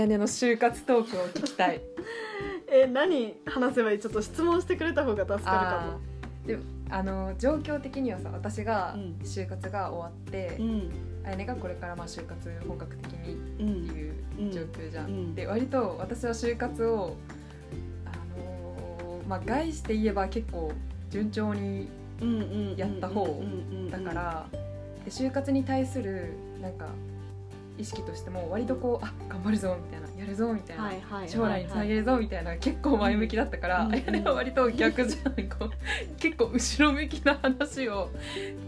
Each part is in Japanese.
やねの就活トークを聞きたい。え何話せばいい？ちょっと質問してくれた方が助かるかあー。であの状況的にはさ私がうん。就活が終わって、もうん。あやねがこれからまあ就活本格的にうんっていう状況じゃん、うん。で割と私は就活をあのーまあ概して言えば結構順調にうんうんやった方だから、で就活に対するなんか意識としても割とこうあ頑張るぞみたいなやるぞみたいな、はいはい将来につなげるぞみたいな結構前向きだったから、うん。あやねは割と逆じゃんこう結構後ろ向きな話を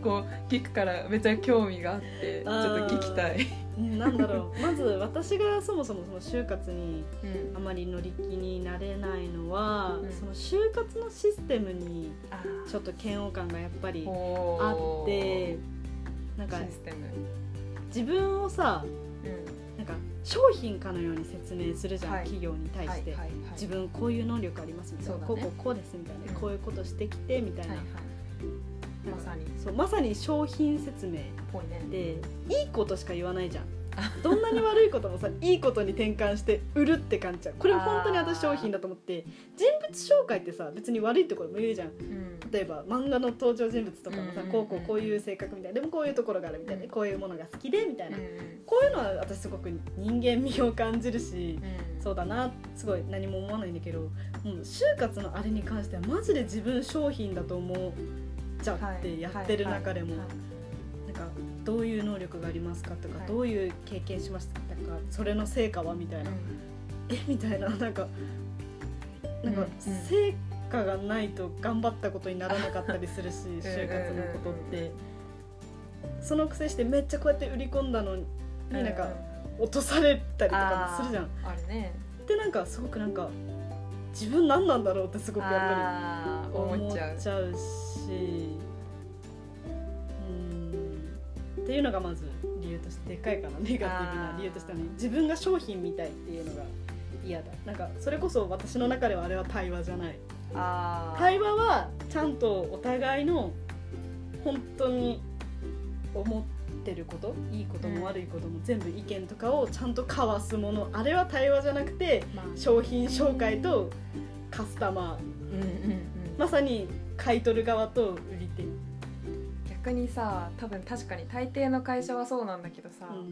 こう聞くからめっちゃ興味があってちょっと聞きたい。うんなんだろう。まず私がそもそもその就活にうん。あまり乗り気になれないのは、うん。その就活のシステムにあちょっと嫌悪感がやっぱりほあーってなんか自分をさ商品かのように説明するじゃん、はい。企業に対して、はいはい自分こういう能力ありますみたいな、ね。こうこうこうですみたいな、うん。こういうことしてきてみたいな,、はいはい。まさに。そうまさに商品説明ぽいね。でいいことしか言わないじゃん どんなに悪いこともさいいことに転換して売るって感じじゃん。これ本当に私商品だと思って人物紹介ってさ別に悪いところも言うじゃん。うん。例えば漫画の登場人物とかもさ、うんこうこうこういう性格みたいな。でもこういうところがあるみたいな、うん。こういうものが好きでみたいな、うんこういうのは私すごく人間味を感じるし、うん。そうだなすごい何も思わないんだけどもう就活のあれに関してはマジで自分商品だと思っちゃってやってる中でも、はいはいなんかどういう能力がありますかとか、はい。どういう経験しましたかそれの成果はみたいな、はいえ？みたいな。なんかなんかうんうん。成果がないと頑張ったことにならなかったりするし 就活のことって。そのくせしてめっちゃこうやって売り込んだのにうんなん。か落とされたりとかもするじゃん。あるね。でなんかすごくなんか自分何なんだろうってすごくやっぱり思っちゃう。しうんっていうのがまず理由としてでっかいかなネガティブな理由としてはね自分が商品みたいっていうのが嫌だ。なんかそれこそ私の中ではあれは対話じゃない。対話はちゃんとお互いの本当に思ってることいいことうんも悪いことも全部意見とかをちゃんと交わすもの。あれは対話じゃなくてまあ。商品紹介とカスタマー。うんうんうん。まさに買い取る側と売り手、逆にさ多分確かに大抵の会社はそうなんだけどさ、本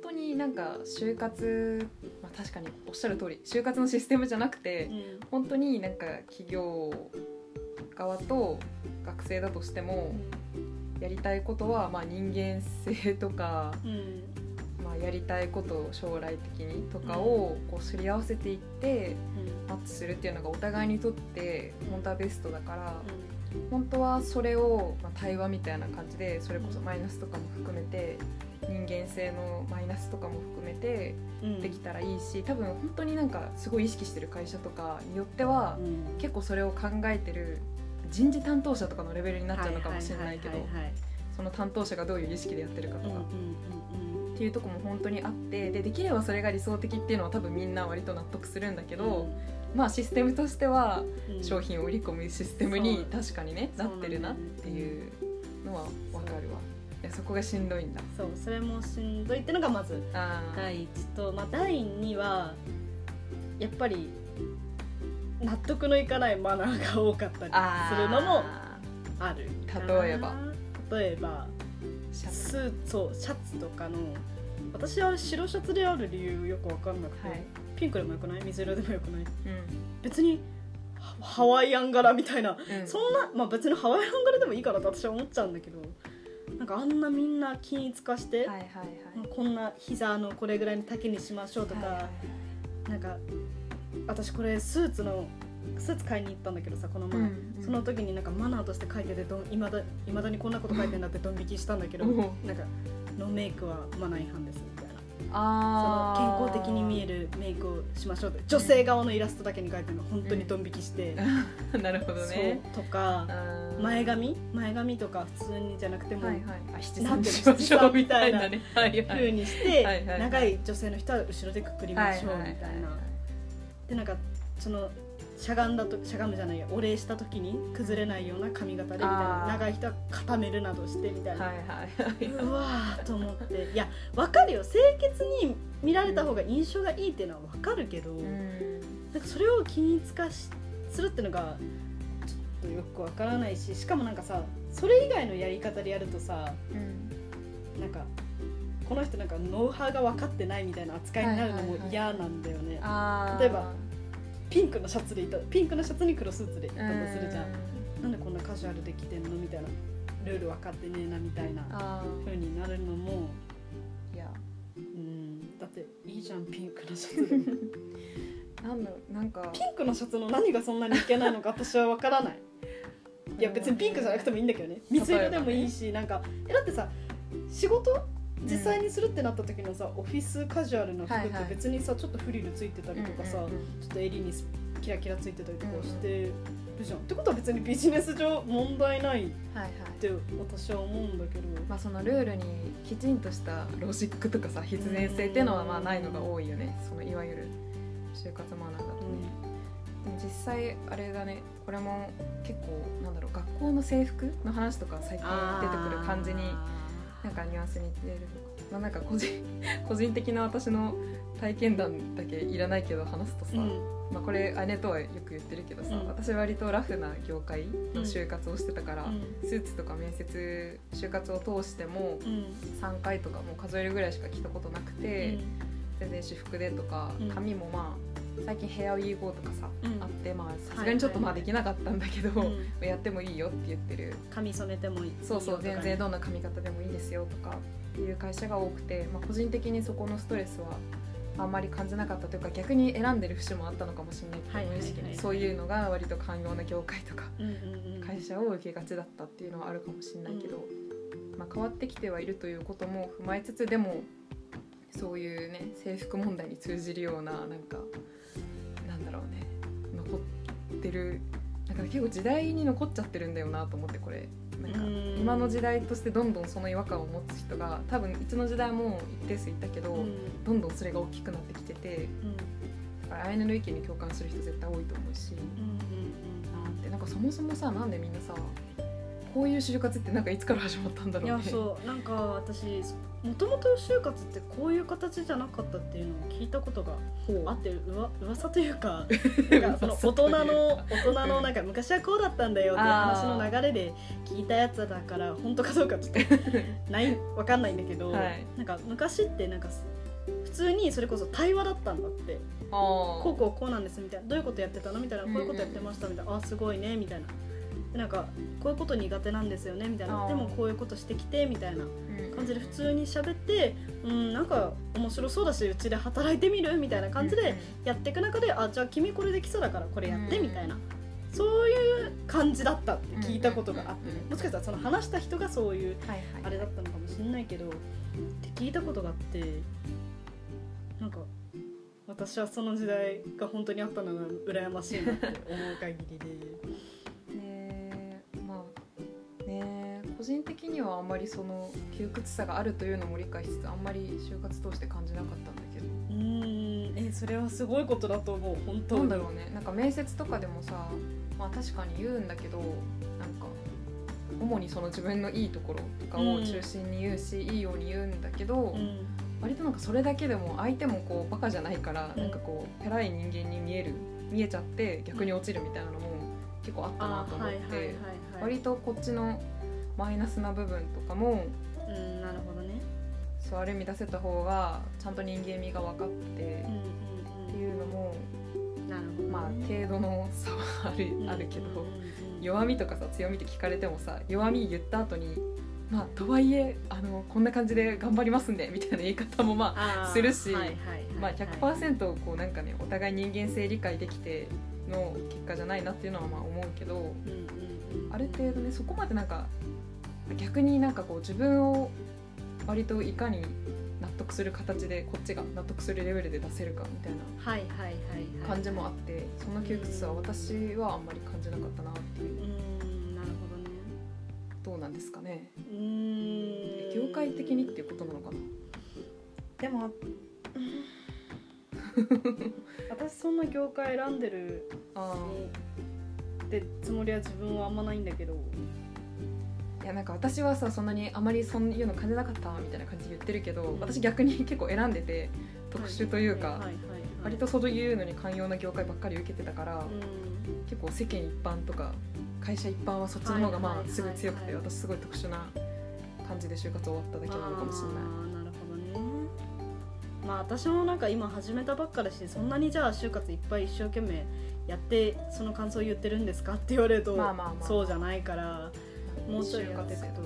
当になんか就活、まあ、確かにおっしゃる通り就活のシステムじゃなくて、本当になんか企業側と学生だとしてもやりたいことはまあ人間性とか、うん。まあ、やりたいことを将来的にとかをこうすり合わせていってマッチするっていうのがお互いにとって本当はベストだから本当はそれをまあ対話みたいな感じでそれこそマイナスとかも含めて人間性のマイナスとかも含めてうん。できたらいいし多分本当になんかすごい意識してる会社とかによってはうん。結構それを考えてる人事担当者とかのレベルになっちゃうのかもしれないけどその担当者がどういう意識でやってるかとか。うんうんっていうとこも本当にあってでできればそれが理想的っていうのは多分みんな割と納得するんだけうん。ど、まあシステムとしては商品を売り込むシステムに確かにねなってるなっていうのは分かるわ。いやそこがしんどいんだ。そう。それもしんどいっていうのがまず第一と、まあ、第二はやっぱり納得のいかないマナーが多かったりするのもある例えば。例えばシャツ。スーツそうシャツとかの私は白シャツである理由よく分かんなくて、はいピンクでもよくない？水色でもよくない？うん。別にハハワイアン柄みたいな、うん。そんなまあ別にハワイアン柄でもいいかなと私は思っちゃうんだけどなんかあんなみんな均一化して、はいはいはい。こんな膝のこれぐらいの丈にしましょうとか、はいはいなんか私これスーツのスーツ買いに行ったんだけどさこの前、うんうん。その時になんかマナーとして書いててどんいまだいまだにこんなこと書いてんだってドン引きしたんだけど、なんかノーメイクはマナー違反ですみたいな。そあの健康的しましょう女性側のイラストだけに書いてるの本当にドン引きして、る なるほどね。とか前髪？前髪とか普通にじゃなくても、はいはい。あ七三しましょうみたいなねはいは風いにして、はいはいはい。長い女性の人は後ろでくくりましょうみたいな。でなんかそのしゃがんだとしゃがむじゃないやお礼した時に崩れないような髪型でみたいな長い人は固めるなどしてみたいな、はいはいはい。うわーと思って。いや分かるよ清潔に見られた方が印象がいいっていうのは分かるけど、うん。なんかそれを気につかしするっていうのがちょっとよく分からないししかもなんかさそれ以外のやり方でやるとさうん。なんかこの人なんかノウハウが分かってないみたいな扱いになるのも嫌なんだよね、あー。例えばピンクのシャツでいたピンクのシャツに黒スーツでいたとするじゃん、なんでこんなカジュアルで着てんのみたいな。ルール分かってねえなみたいなあ風になるのもーいや。うん。だっていいじゃんピンクのシャツで。も なんだろうなんか。ピンクのシャツの何がそんなにいけないのか私は分からない。いや別にピンクじゃなくてもいいんだけどね。水色でもいいし、なんかえだってさ仕事実際にするってなった時のさ、オフィスカジュアルな服ってはいはい。別にさちょっとフリルついてたりとかさ、うんうんうん。ちょっと襟にスキラキラついてたりとかしてるじゃん、ってことは別にビジネス上問題ないって私は思うんだけど、まあそのルールにきちんとしたロジックとかさ必然性っていうのはまあないのが多いよね。そのいわゆる就活マナーだとね、でも実際あれだね。これも結構なんだろう学校の制服の話とか最近出てくる感じになんかニュアンスに出るまあ、なんか個人 個人的な私の体験談だけいらないけど話すとさ、うん。まあ、これ姉とはよく言ってるけどさ、うん。私割とラフな業界の就活をしてたから、うん。スーツとか面接就活を通してもうん。3回とかもう数えるぐらいしか着たことなくて、全然私服でとかうん。髪もまあ最近ヘアウィーゴーとかさ、うん。あってまあさすがにちょっとまあできなかったんだけど、うん。やってもいいよって言ってる。髪染めてもいいそうそう全然どんな髪型でもいいですよとかっていう会社が多くて、まあ、個人的にそこのストレスはあんまり感じなかったというか逆に選んでる節もあったのかもしれないけど、はいはいはい無意識にそういうのが割と寛容な業界とかうんうんうん会社を受けがちだったっていうのはあるかもしれないけど、まあ、変わってきてはいるということも踏まえつつでもそういうね制服問題に通じるようななんかってるなんか結構時代に残っちゃってるんだよなと思ってこれ。なんかうん。今の時代としてどんどんその違和感を持つ人が多分いつの時代も一定数いたけど、うん。どんどんそれが大きくなってきててうんだからアイヌの意見に共感する人絶対多いと思うし。なってなんかそもそもさなんでみんなさこういう就活ってなんかいつから始まったんだろね。いうやそう。なんか私もともと就活ってこういう形じゃなかったっていうのを聞いたことがあってうわ噂というか なんかその大人の大人のなんか昔はこうだったんだよっていう話の流れで聞いたやつだから本当かどうかちょっと ないわかんないんだけど、はい。なんか昔ってなんか普通にそれこそ対話だったんだって。あこうこうこうなんですみたいなどういうことやってたのみたいなこういうことやってましたみたいな、あすごいねみたいな。でなんかこういうこと苦手なんですよねみたいな。でもこういうことしてきてみたいなうん。感じで普通に喋ってうんなんか面白そうだしうちで働いてみるみたいな感じでやっていく中であじゃあ君これできそうだからこれやってみたいな。そういう感じだったって聞いたことがあってね。うんもしかしたらその話した人がそういうあれだったのかもしれないけどって聞いたことがあってなんか私はその時代が本当にあったのが羨ましいなって思う限りで。個人的にはあんまりその窮屈さがあるというのも理解しつつあんまり就活通して感じなかったんだけど。うーん。えそれはすごいことだと思う。本当に。なんだろうね。なんか面接とかでもさまあ確かに言うんだけどなんか主にその自分のいいところとかを中心に言うし、いいように言うんだけど、うん。割となんかそれだけでも相手もこうバカじゃないから、うん。なんかこうペラい人間に見える見えちゃって逆に落ちるみたいなのも結構あったなあと思って、割とこっちのマイナスな部分とかもうんなるほどね。そうある意味出せた方がちゃんと人間味が分かってっていうのもうんなるほどね。まあ程度の差はあるあるけど。弱みとかさ強みって聞かれてもさ弱み言った後にまあとはいえあのこんな感じで頑張りますんでみたいな言い方もまあするしはいはいはいまあ100%こうなんかねお互い人間性理解できての結果じゃないなっていうのはまあ思うけどうんうんうん。ある程度ねそこまでなんか逆になんかこう自分を割といかに納得する形でこっちが納得するレベルで出せるかみたいな感じもあってその窮屈さは私はあんまり感じなかったなっていう。うんなるほどね。どうなんですかね。うーん。業界的にっていうことなのかな。でも私そんな業界選んでるあってつもりは自分はあんまないんだけどいやなんか私はさそんなにあまりそういうの感じなかったみたいな感じで言ってるけど、私逆に 結構選んでて特殊というか、割とそういうのに寛容な業界ばっかり受けてたから、うん。結構世間一般とか会社一般はそっちの方がまあすごい強くて私すごい特殊な感じで就活終わっただけなのかもしれない。あーなるほどね。まあ私もなんか今始めたばっかだしそんなにじゃあ就活いっぱい一生懸命やってその感想言ってるんですかって言われると、そうじゃないからもうちょいやっていくと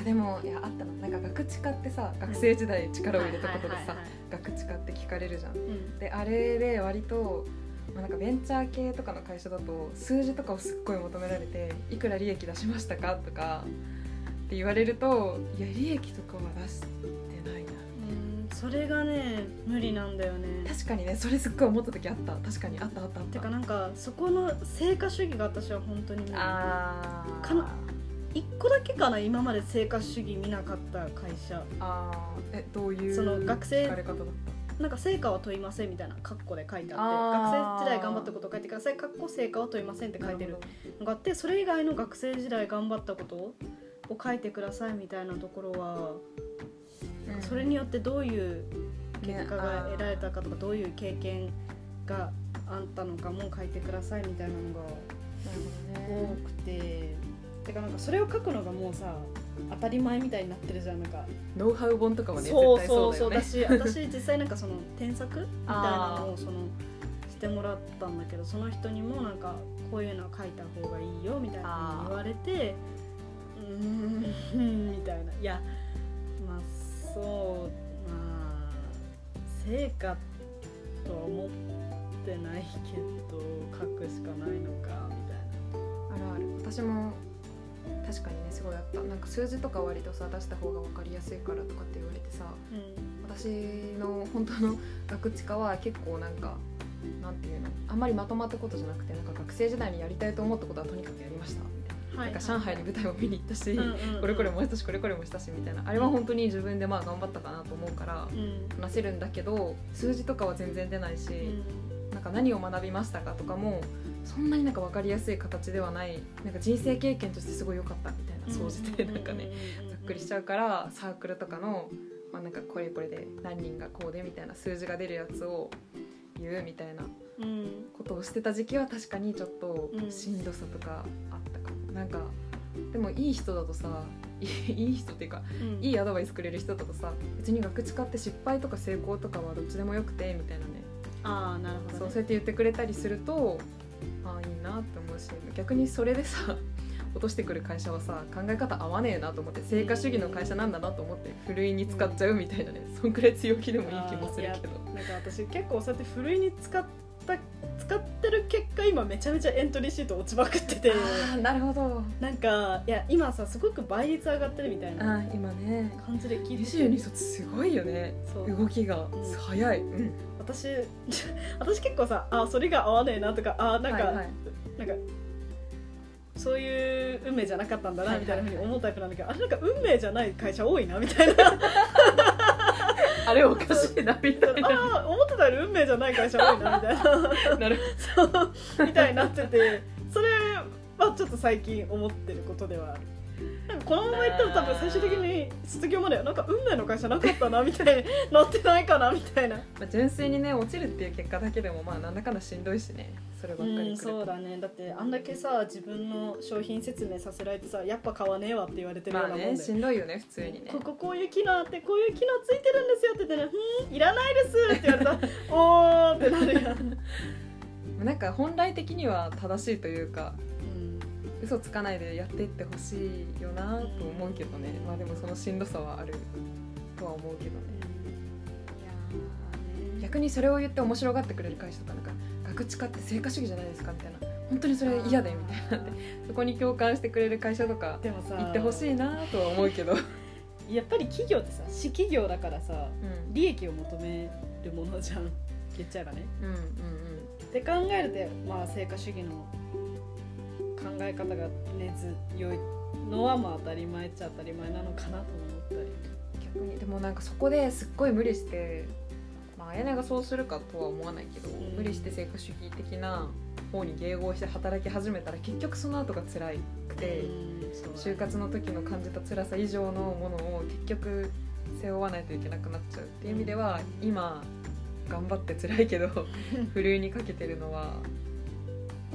あでもいやあったのなんか学知化ってさ学生時代力を入れたことでさ学知化って聞かれるじゃん。うん。であれで割と、まあ、なんかベンチャー系とかの会社だと数字とかをすっごい求められていくら利益出しましたかとかって言われるといや利益とかは出してそれがね無理なんだよね。確かにねそれすっごい思った時あった。確かにあったあったあった。てかなんかそこの成果主義が私は本当に無理。あー。かな一個だけかな今まで成果主義見なかった会社。あー。えどういうその学生れ方だっなんか成果は問いませんみたいなカッコで書いてあって学生時代頑張ったことを書いてください。カッコ成果は問いませんってた書いてる。のがあってそれ以外の学生時代頑張ったことを書いてくださいみたいなところは、それによってどういう結果が得られたかとかどういう経験があったのかも書いてくださいみたいなのが多くて。てかなんかそれを書くのがもうさ当たり前みたいになってるじゃん。なんかノウハウ本とかはねそうそうそうだそうだよねし私実際なんかその添削みたいなのをそのしてもらったんだけどその人にもなんかこういうのは書いた方がいいよみたいなの言われてうーんみたいな。いやまあそうまあ成果とは思ってないけど書くしかないのかみたいな。あるある。私も確かにねすごいあったなんか数字とか割とさ出した方が分かりやすいからとかって言われてさ私の本当の学知化は結構なんかなんていうのあんまりまとまったことじゃなくてなんか学生時代にやりたいと思ったことはとにかくやりましたな,、なんか上海に舞台を見に行ったし、これこれもしたしこれこれもしたしみたいな。あれは本当に自分でまあ頑張ったかなと思うからうん。話せるんだけど数字とかは全然出ないし、なんか何を学びましたかとかもそんなになんか分かりやすい形ではないなんか人生経験としてすごい良かったみたいな総じてなんかねざっくりしちゃうからサークルとかの、まあ、なんかこれこれで何人がこうでみたいな数字が出るやつを言うみたいなうん。ことをしてた時期は確かにちょっとうん。しんどさとかあったかも、なんかでもいい人だとさいい人っていうかうん。いいアドバイスくれる人だとさ別に学知化って失敗とか成功とかはどっちでもよくてみたいなね。ああなるほど、ね、そうそうやって言ってくれたりするとああいいなって思うし逆にそれでさ 落としてくる会社はさ考え方合わねえなと思って成果主義の会社なんだなと思ってふるいに使っちゃうみたいなねそんくらい強気でもいい気もするけど。なんか私結構そうやってふるいに使った使ってる結果今めちゃめちゃエントリーシート落ちまくってて。ああなるほど。なんかいや今さすごく倍率上がってるみたいあなー今ね。感じで聞いてて。22卒すごいよね。動きが。うん早い、うん、私 私結構さあそれが合わねえなとかあなんか、はいはい。なんかそういう運命じゃなかったんだなみたいなふうに思うタイプなんだけど、あれなんか運命じゃない会社多いなみたいな あれおかしいなみたいな。ああ思ってたより運命じゃない会社多いなみたいな。なるそうみたいになっててそれはちょっと最近思ってることではあるなんかこのままいったら多分最終的に卒業まではなんか運命の会社なかったなみたいになってないかなみたいなまあ、純粋にね落ちるっていう結果だけでもまあなんだかんだしんどいしね。そればっかりうんそうだね。だってあんだけさ自分の商品説明させられてさやっぱ買わねえわって言われてるようまあなもんで、ねしんどいよね普通にね。こここういう機能あってこういう機能ついてるんですよって言ってね「ふんいらないです」って言われた。ら 「おー」ってなるやん、なんか本来的には正しいというかうん嘘つかないでやっていってほしいよなと思うけどね、まあでもそのしんどさはあるとは思うけどね。逆にそれを言って面白がってくれる会社とかなんか学知化って成果主義じゃないですかみたいな。本当にそれ嫌でみたいな。ってそこに共感してくれる会社とかでもさ行ってほしいなとは思うけど、やっぱり企業ってさ私企業だからさうん、利益を求めるものじゃん。言っちゃえばね。うんうん。って考えるとまあ成果主義の考え方が根強いのはまあ当たり前っちゃ当たり前なのかなと思ったり。逆にでもなんかそこですっごい無理してまあ綾音がそうするかとは思わないけど、ん。無理して成果主義的な方に迎合して働き始めたら結局その後が辛くて、うん就活の時の感じた辛さ以上のものを結局背負わないといけなくなっちゃうっていう意味では今頑張って辛いけど ふるいにかけてるのは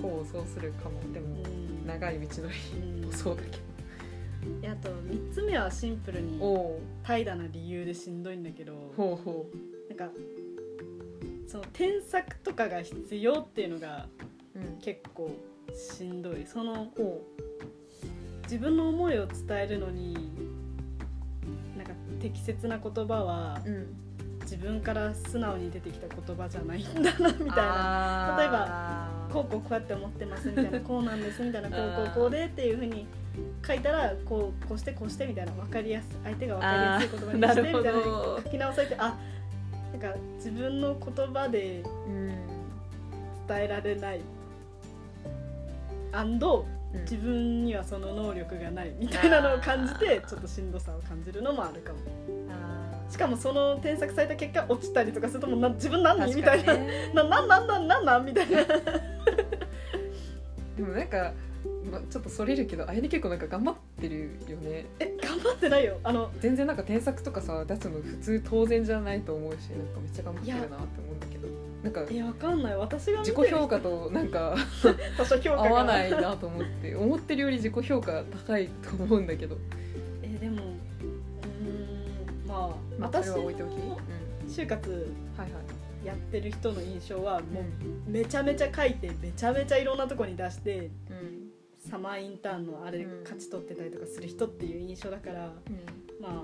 こうそうするかも。でもうん長い道のりうんそうだけいやあと3つ目はシンプルに怠惰な理由でしんどいんだけどうほう。ほなんかその添削とかが必要っていうのがううん。結構しんどい。そのほ自分の思いを伝えるのになんか適切な言葉はううん。自分から素直に出てきた言葉じゃないんだなみたいな。例えばこうこうこうやって思ってますみたいな。こうなんですみたいな。こうこうこうでっていうふうに書いたらこうこうしてこうしてみたいな分かりやす相手が分かりやすい言葉にしてみたいな。書き直されてあなんか自分の言葉でうん伝えられない。うん。自分にはその能力がないみたいなのを感じてちょっとしんどさを感じるのもあるかも。あしかもその添削された結果落ちたりとかするともうな自分何ーみたいな、確かにね。な。なんなんなんなんなん？みたいな。でもなんか、ま、ちょっとそれるけどあやね結構なんか頑張ってるよね。え頑張ってないよ。あの全然なんか添削とかさ出すの普通当然じゃないと思うしなんかめっちゃ頑張ってるなって思うんだけど。なんかえわかんない。私が見自己評価となんか 合わないなと思って思ってるより自己評価高いと思うんだけど、私は置いておき、うん、就活やってる人の印象はもううめちゃめちゃ書いてめちゃめちゃいろんなとこに出してん。サマーインターンのあれうん。勝ち取ってたりとかする人っていう印象だから、うん。まあ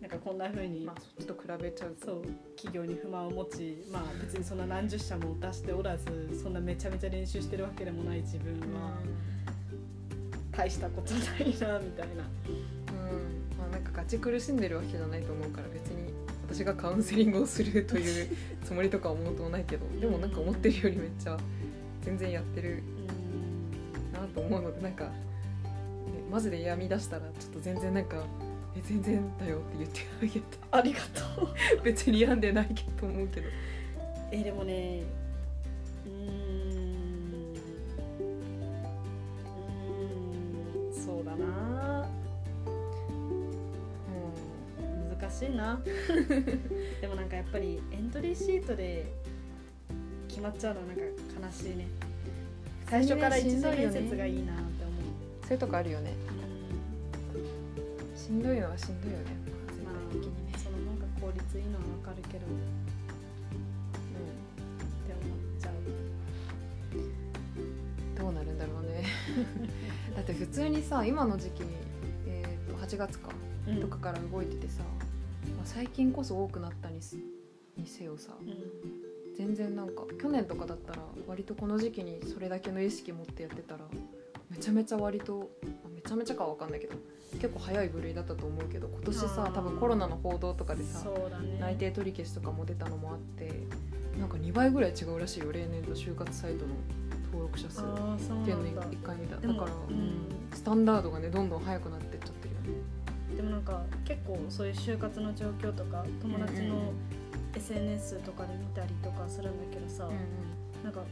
なんかこんな風に、まあそっちと比べちゃう。とそう企業に不満を持ちまあ別にそんな何十社も出しておらずそんなめちゃめちゃ練習してるわけでもない自分は大したことないなみたいな。なんかガチ苦しんでるわけじゃないと思うから別に私がカウンセリングをするというつもりとかは思うともないけどでもなんか思ってるよりめっちゃ全然やってるなと思うのでなんか、ね、マジで病み出したらちょっと全然なんか「え全然だよ」って言ってあげてありがとう。別に病んでないけど思うけど。えでもねしいな。でもなんかやっぱりエントリーシートで決まっちゃうのはなんか悲しいね。最初から一次面接がいいなって思う。そういうとこあるよね。うんしんどいのはしんどいよね。まあ全体的にね、その方が効率いいのはわかるけどだろうね。だって普通にさ今の時期に、えー、と8月か。うん。とかから動いててさ、まあ、最近こそ多くなったにせよさうん。全然なんか去年とかだったら割とこの時期にそれだけの意識持ってやってたらめちゃめちゃ割とあめちゃめちゃかは分かんないけど結構早い部類だったと思うけど今年あさー。多分コロナの報道とかでさね。内定取り消しとかも出たのもあってなんか2倍ぐらい違うらしいよ例年と就活サイトの登録者数。っていうのだを一回見た。だから、うん。うん。スタンダードがねどんどん速くなってっちゃってなんか結構そういう就活の状況とか友達の SNS とかで見たりとかするんだけどさ、なんか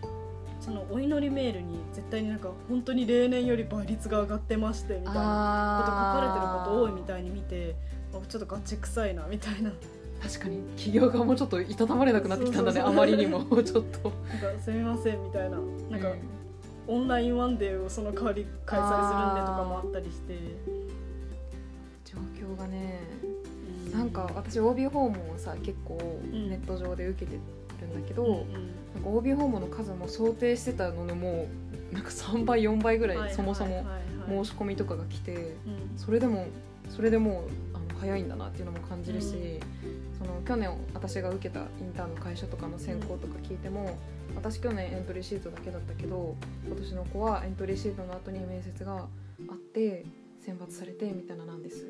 そのお祈りメールに絶対になんか本当に例年より倍率が上がってましてみたいなこと書かれてること多いみたいに見てあちょっとガチ臭いなみたいな。なんか確かに企業側もちょっといたたまれなくなってきたんだねあまりにも。ちょっと。すみませんみたいな。なんか、うん。オンラインワンデーをその代わり開催するんでとかもあったりして、がねうなんか私 OB 訪問をさ結構ん。ネット上で受けてるんだけど、うんうん。なんか OB 訪問の数も想定してたののもうなんか3倍4倍ぐらいそもそも申し込みとかが来てうん。それでもそれでもうあの早いんだなっていうのも感じるし、うん。その去年私が受けたインターンの会社とかの選考とか聞いても、私去年エントリーシートだけだったけど今年の子はエントリーシートの後に面接があって選抜されてみたいななんです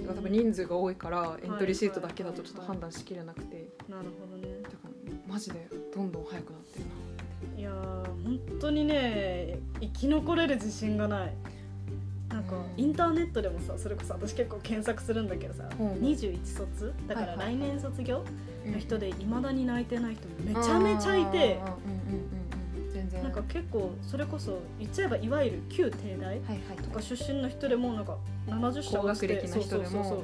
だから多分人数が多いからエントリーシートだけだとちょっと判断しきれなくて。なるほどね。だからマジでどんどん速くなってるな。いやー本当にね生き残れる自信がない。なんかインターネットでもさそれこそ私結構検索するんだけどさ、うん。21卒？だから来年卒業の人ででいまだに泣いてない人めちゃめちゃいて結構それこそ言っちゃえばいわゆる旧帝大とか出身の人でもなんか70社落ちて高学歴な人でも。そうそうそうそう。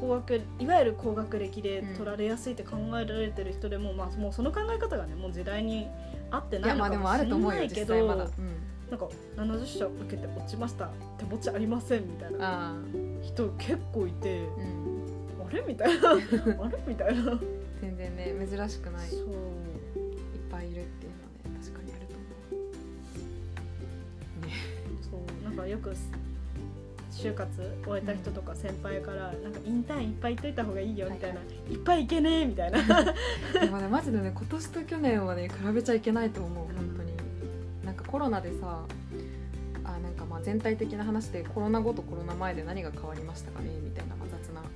高学いわゆる高学歴で取られやすいって考えられてる人でも、まあ、もうその考え方がねもう時代に合っていないのかやまあでもしれると思うよないけどまだ、うん、なんか70社受けて落ちました手持ちありませんみたいなああ。人結構いてうん。あれ？みたいな。あれ？みたいな。そう全然ね珍しくない。いっぱいいるってそうなんかよく就活終えた人とか先輩から、なんかインターンいっぱい行っといた方がいいよみたいな、はいいっぱい行けねえみたいな。でもねマジでね今年と去年はね比べちゃいけないと思う本当に。なんかコロナでさあなんかまあ全体的な話でコロナ後とコロナ前で何が変わりましたかねみたいな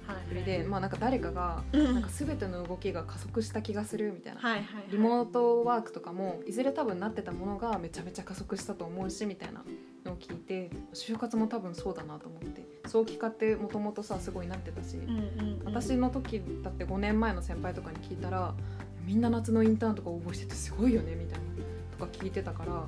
まあ雑な振りで、まあなんか誰かがうん。なんか全ての動きが加速した気がするみたいな、はいはいはい。リモートワークとかもいずれ多分なってたものがめちゃめちゃ加速したと思うしみたいなのを聞いて就活も多分そうだなと思って。早期化ってもともとさすごいなってたし、うんうんうん私の時だって5年前の先輩とかに聞いたらみんな夏のインターンとか応募しててすごいよねみたいな。とか聞いてたから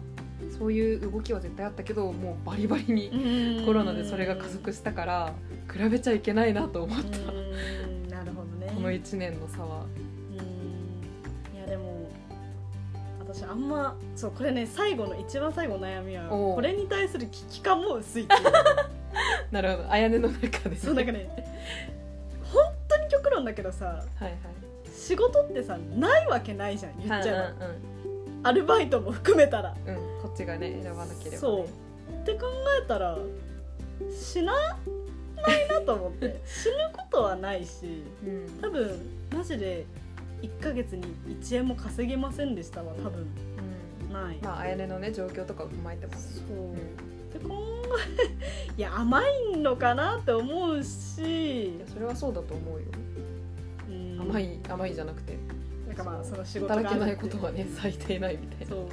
そういう動きは絶対あったけどもうバリバリにコロナでそれが加速したから比べちゃいけないなと思った、うんなるほどね。この1年の差は。うん。いやでも私あんまそうこれね最後の一番最後の悩みはこれに対する危機感も薄いっていう。なるほど。あやねの中で。そうなんかね本当に極論だけどさはいはい。仕事ってさないわけないじゃん言っちゃえば、うんアルバイトも含めたらちがね選ばなければ、ね、そう。って考えたら死なないなと思って。死ぬことはないしうん、多分マジで1ヶ月に1円も稼げませんでしたは多分うん。ない、まああやねのね状況とかを踏まえてもね。そう、で考え いや甘いのかなって思うし。いや、それはそうだと思うよ、うん。甘い甘いじゃなくて。なんかまあその仕事働けないことはね最低ないみたいな。そう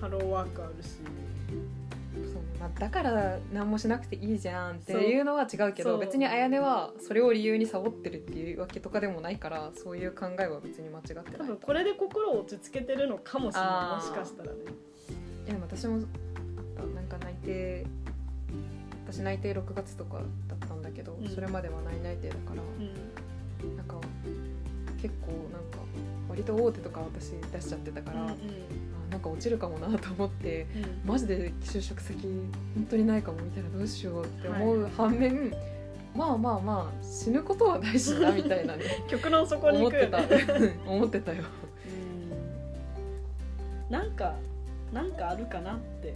ハローワークあるし。そうまあ、だから何もしなくていいじゃんっていうのは違うけど別にあやねはそれを理由にサボってるっていうわけとかでもないからそういう考えは別に間違ってない多分これで心を落ち着けてるのかもしれないもしかしたらね。いやでも私もあったなんか内定私内定6月とかだったんだけど、うん。それまではない内定だからうん。なんか結構なんか割と大手とか私出しちゃってたから、うんあなんか落ちるかもなと思ってうん。マジで就職先本当にないかもみたいなどうしようって思う反面、まあまあまあ死ぬことはないしなみたいなね 極論そこに思ってた。思ってたよ。うん。なんかなんかあるかなって。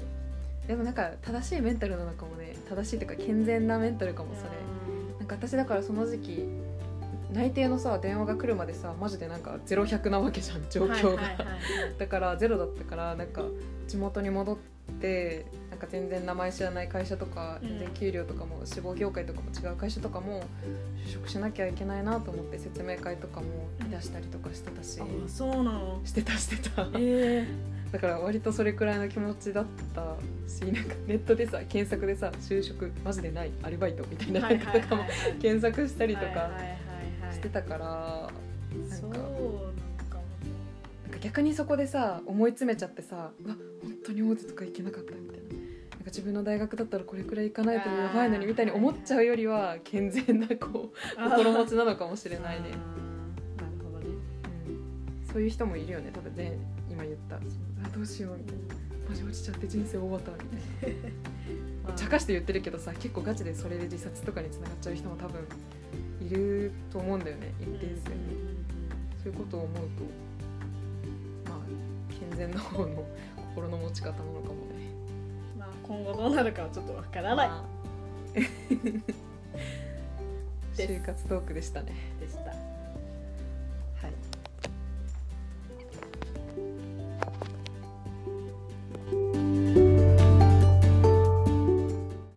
でもなんか正しいメンタルなのかもね。正しいというか健全なメンタルかもそれ。なんか私だからその時期内定のさ電話が来るまでさマジでなんかゼロ百なわけじゃん状況が、はいはい。はいはいだからゼロだったからなんか地元に戻ってなんか全然名前知らない会社とかうん。全然給料とかも志望業界とかも違う会社とかも就職しなきゃいけないなと思って説明会とかも出したりとかしてたし、あそうなの？してたしてた。えだから割とそれくらいの気持ちだったしなんかネットでさ検索でさ就職マジでないアルバイトみたいなとかも検索したりとか。してたからなんか。そうなのかもなんか逆にそこでさ思い詰めちゃってさうわ本当に大手とか行けなかったみたいな。なんか自分の大学だったらこれくらい行かないとやばいのにみたいに思っちゃうよりは健全なこう心持ちなのかもしれないね、なるほどね。うん、そういう人もいるよね多分ね今言った。あどうしようみたいな。マジ落ちちゃって人生終わったみたいな。まあ。茶化して言ってるけどさ結構ガチでそれで自殺とかにつながっちゃう人も多分いると思うんだよね一定数、そういうことを思うとまあ健全な方の心の持ち方なのかもね。まあ今後どうなるかはちょっとわからない。まあ。就活トークでしたね。でした